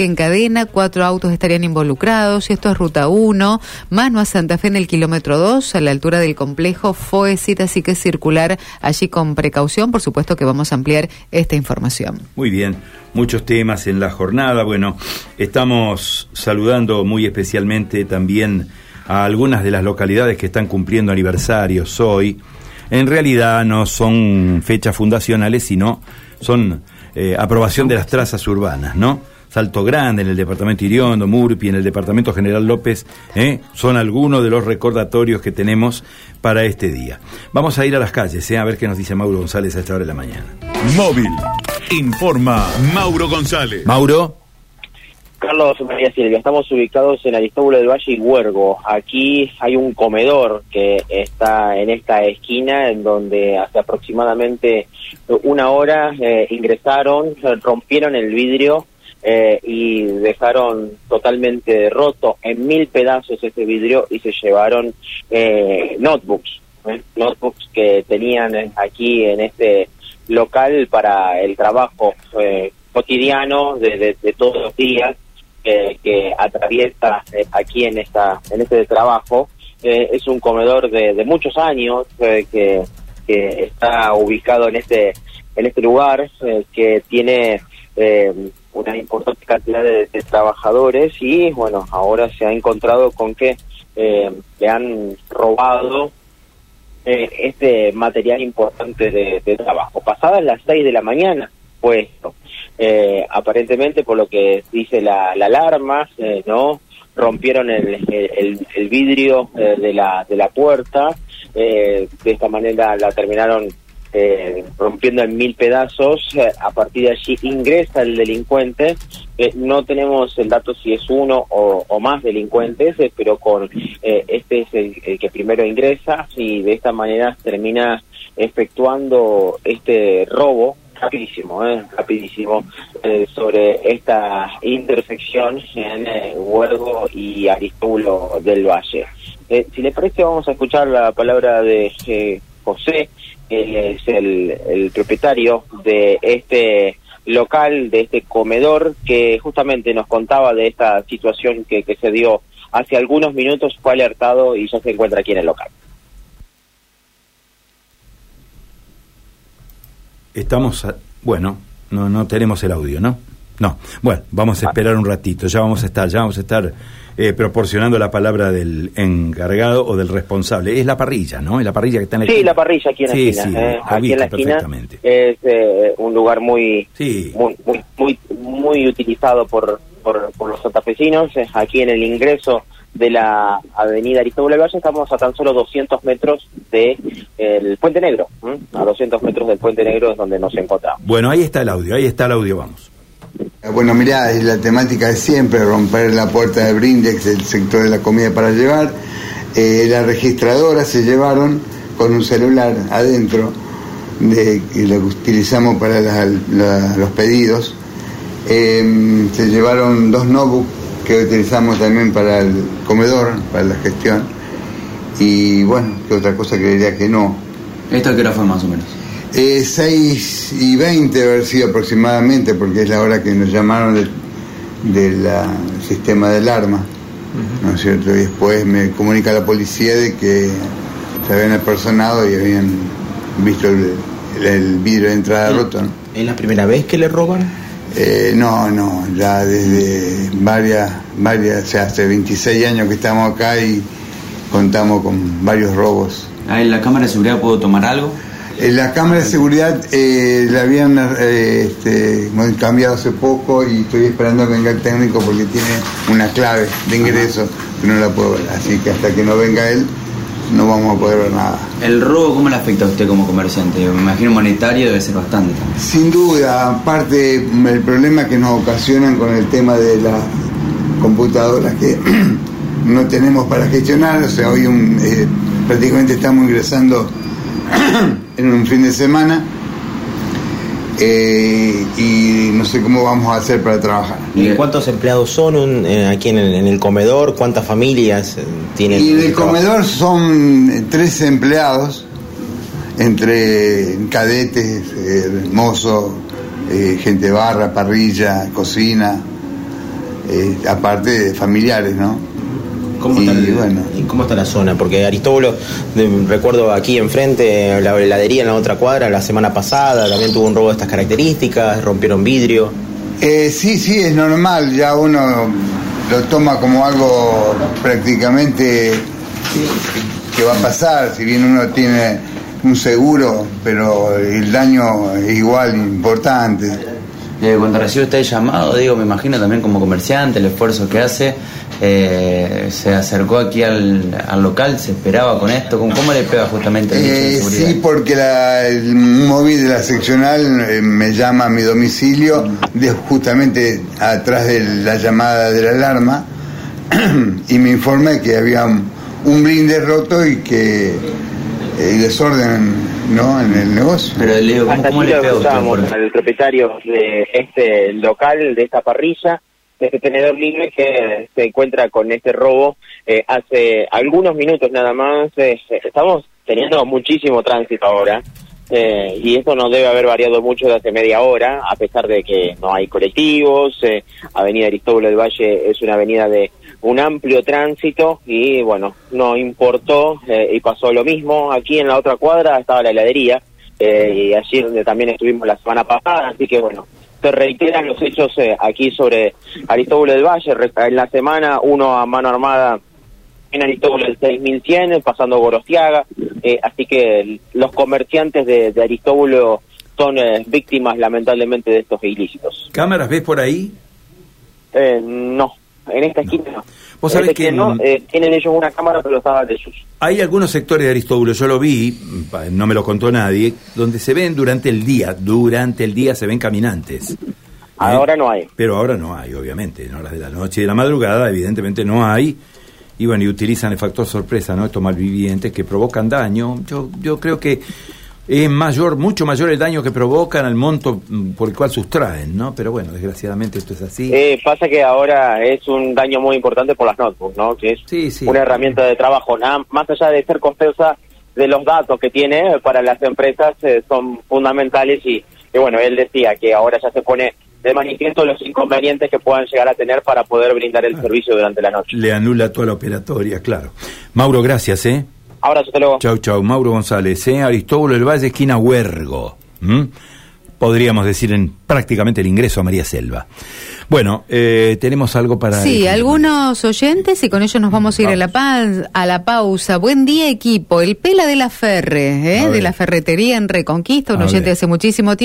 en cadena, cuatro autos estarían involucrados, y esto es ruta 1, mano a Santa Fe en el kilómetro 2, a la altura del complejo Foesit, así que circular allí con precaución, por supuesto que vamos a ampliar esta información. Muy bien, muchos temas en la jornada, bueno, estamos saludando muy especialmente también a algunas de las localidades que están cumpliendo aniversarios hoy, en realidad no son fechas fundacionales, sino son eh, aprobación de las trazas urbanas, ¿no? Salto Grande, en el departamento Iriondo, Murpi, en el departamento General López, ¿eh? son algunos de los recordatorios que tenemos para este día. Vamos a ir a las calles, ¿eh? a ver qué nos dice Mauro González a esta hora de la mañana. Móvil, informa Mauro González. Mauro. Carlos María Silvia, estamos ubicados en Aristóbulo del Valle y Huergo. Aquí hay un comedor que está en esta esquina en donde hace aproximadamente una hora eh, ingresaron, rompieron el vidrio eh, y dejaron totalmente roto en mil pedazos ese vidrio y se llevaron eh, notebooks, ¿eh? notebooks que tenían aquí en este local para el trabajo cotidiano de, todos los días que atraviesa aquí en esta en este trabajo. es un comedor de, muchos años que, que está ubicado en este en este lugar que tiene una importante cantidad de, trabajadores y bueno, ahora se ha encontrado con que eh, le han robado eh, este material importante de, trabajo. Pasadas las 6 de la mañana puesto Eh, aparentemente, por lo que dice la, la alarma, eh, ¿no? Rompieron el, el, el vidrio de, la, de la puerta, de esta manera la terminaron eh, rompiendo en mil pedazos. Eh, a partir de allí ingresa el delincuente. Eh, no tenemos el dato si es uno o, más delincuentes, pero con este es el, que primero ingresa y de esta manera termina efectuando este robo rapidísimo, rapidísimo, sobre esta intersección en Huergo y Aristóbulo del Valle. si le parece, vamos a escuchar la palabra de José, él es el, propietario de este local, de este comedor, que justamente nos contaba de esta situación que, se dio hace algunos minutos, fue alertado y ya se encuentra aquí en el local. Estamos, bueno, no, no tenemos el audio, ¿no? No, bueno, vamos a ah. esperar un ratito, ya vamos a estar, ya vamos a estar eh, proporcionando la palabra del encargado o del responsable. Es la parrilla, ¿no? Es la parrilla que está en la Sí, la parrilla aquí en la esquina. Eh, aquí en la esquina es eh, un lugar muy, muy, muy, muy, utilizado por, por, los santafesinos. aquí en el ingreso de la avenida Aristóbulo Valle estamos a tan solo 200 metros del el Puente Negro. A 200 metros del Puente Negro es donde nos encontramos. Bueno, ahí está el audio, ahí está el audio, vamos. Bueno, mirá, la temática es siempre romper la puerta de Brindex, el sector de la comida para llevar. Eh, la registradora se llevaron con un celular adentro, de, que lo utilizamos para los pedidos. Em, se llevaron dos notebooks que utilizamos también para el comedor, para la gestión. Y bueno, que otra cosa que diría que no. ¿Esta qué hora fue más o menos? Eh, 6 y 20 haber sido aproximadamente, porque es la hora que nos llamaron del sistema de alarma, ¿no es cierto? Y después me comunica la policía de que se habían apersonado y habían visto el, vidrio de entrada roto. ¿Es la primera vez que le roban? Eh, no, no, ya desde varias, varias, o sea, hace 26 años que estamos acá y contamos con varios robos. Ah, ¿En la cámara de seguridad puedo tomar algo? Eh, la cámara de seguridad eh, la habían eh, este, cambiado hace poco y estoy esperando que venga el técnico porque tiene una clave de ingreso que no la puedo ver. Así que hasta que no venga él no vamos a poder ver nada. ¿El robo cómo le afecta a usted como comerciante? Me imagino monetario debe ser bastante. Sin duda, aparte el problema que nos ocasionan con el tema de las computadoras que no tenemos para gestionar, o sea, hoy un, prácticamente estamos ingresando en un fin de semana eh, y no sé cómo vamos a hacer para trabajar. ¿Y cuántos empleados son eh, aquí en el, comedor? ¿Cuántas familias eh, tienen? Y en el comedor son 13 empleados, entre cadetes, mozos, gente barra, parrilla, cocina, eh, aparte de familiares, ¿no? ¿Cómo, Y está el- bueno. y cómo está la zona? Porque Aristóbulo, de- recuerdo aquí enfrente, la heladería en la otra cuadra, la semana pasada también tuvo un robo de estas características, rompieron vidrio. Eh, sí, sí, es normal, ya uno lo toma como algo prácticamente que va a pasar, si bien uno tiene un seguro, pero el daño es igual importante. Eh, cuando recibe usted el llamado, digo, me imagino también como comerciante, el esfuerzo que hace, eh, se acercó aquí al, al local, se esperaba con esto, ¿cómo, cómo le pega justamente el de Eh, seguridad? sí, porque la- el móvil de la seccional eh, me llama a mi domicilio, de, justamente atrás de la llamada de la alarma, y me informa que había un, un brinde roto y que eh, desorden ¿no? en el negocio. Pero le digo, ¿cómo, Hasta cómo allí le usted? al propietario de este local, de esta parrilla, de este tenedor libre que se encuentra con este robo eh, hace algunos minutos nada más. eh, estamos teniendo muchísimo tránsito ahora. eh, y esto no debe haber variado mucho de hace media hora, a pesar de que no hay colectivos. eh, avenida Aristóbulo del Valle es una avenida de un amplio tránsito y bueno, no importó eh, y pasó lo mismo. Aquí en la otra cuadra estaba la heladería eh, y allí donde también estuvimos la semana pasada, así que bueno, se reiteran los hechos eh, aquí sobre Aristóbulo del Valle. En la semana uno a mano armada en Aristóbulo del 6100, pasando Gorostiaga, eh, así que los comerciantes de, de Aristóbulo son eh, víctimas lamentablemente de estos ilícitos. ¿Cámaras ves por ahí? Eh, no, en esta esquina no. Vos sabés esta que no, eh, tienen ellos una cámara pero estaba de sus. Hay algunos sectores de Aristóbulo, yo lo vi, no me lo contó nadie, donde se ven durante el día, durante el día se ven caminantes. ¿eh? Ahora no hay. Pero ahora no hay, obviamente, en horas de la noche y de la madrugada, evidentemente no hay. Y bueno, y utilizan el factor sorpresa, ¿no? Estos malvivientes que provocan daño. Yo, yo creo que es mayor, mucho mayor el daño que provocan al monto mm, por el cual sustraen, ¿no? Pero bueno, desgraciadamente esto es así. Eh, pasa que ahora es un daño muy importante por las notebooks, ¿no? Que es Sí, sí. una herramienta de trabajo. Nada, más allá de ser costosa de los datos que tiene eh, para las empresas, eh, son fundamentales y, y bueno, él decía que ahora ya se pone de manifiesto los inconvenientes que puedan llegar a tener para poder brindar el servicio durante la noche. Le anula toda la operatoria, claro. Mauro, gracias, ¿eh? Ahora hasta luego. Chau, chau. Mauro González, ¿eh? Aristóbulo del Valle, esquina Huergo. Podríamos decir en prácticamente el ingreso a María Selva. Bueno, eh, tenemos algo para... Sí, el- algunos oyentes y con ellos nos vamos a ir a la, pa- a la pausa. Buen día equipo, el Pela de la Ferre, ¿eh? de la ferretería en Reconquista, un A oyente ver. hace muchísimo tiempo.